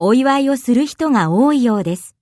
お祝いをする人が多いようです。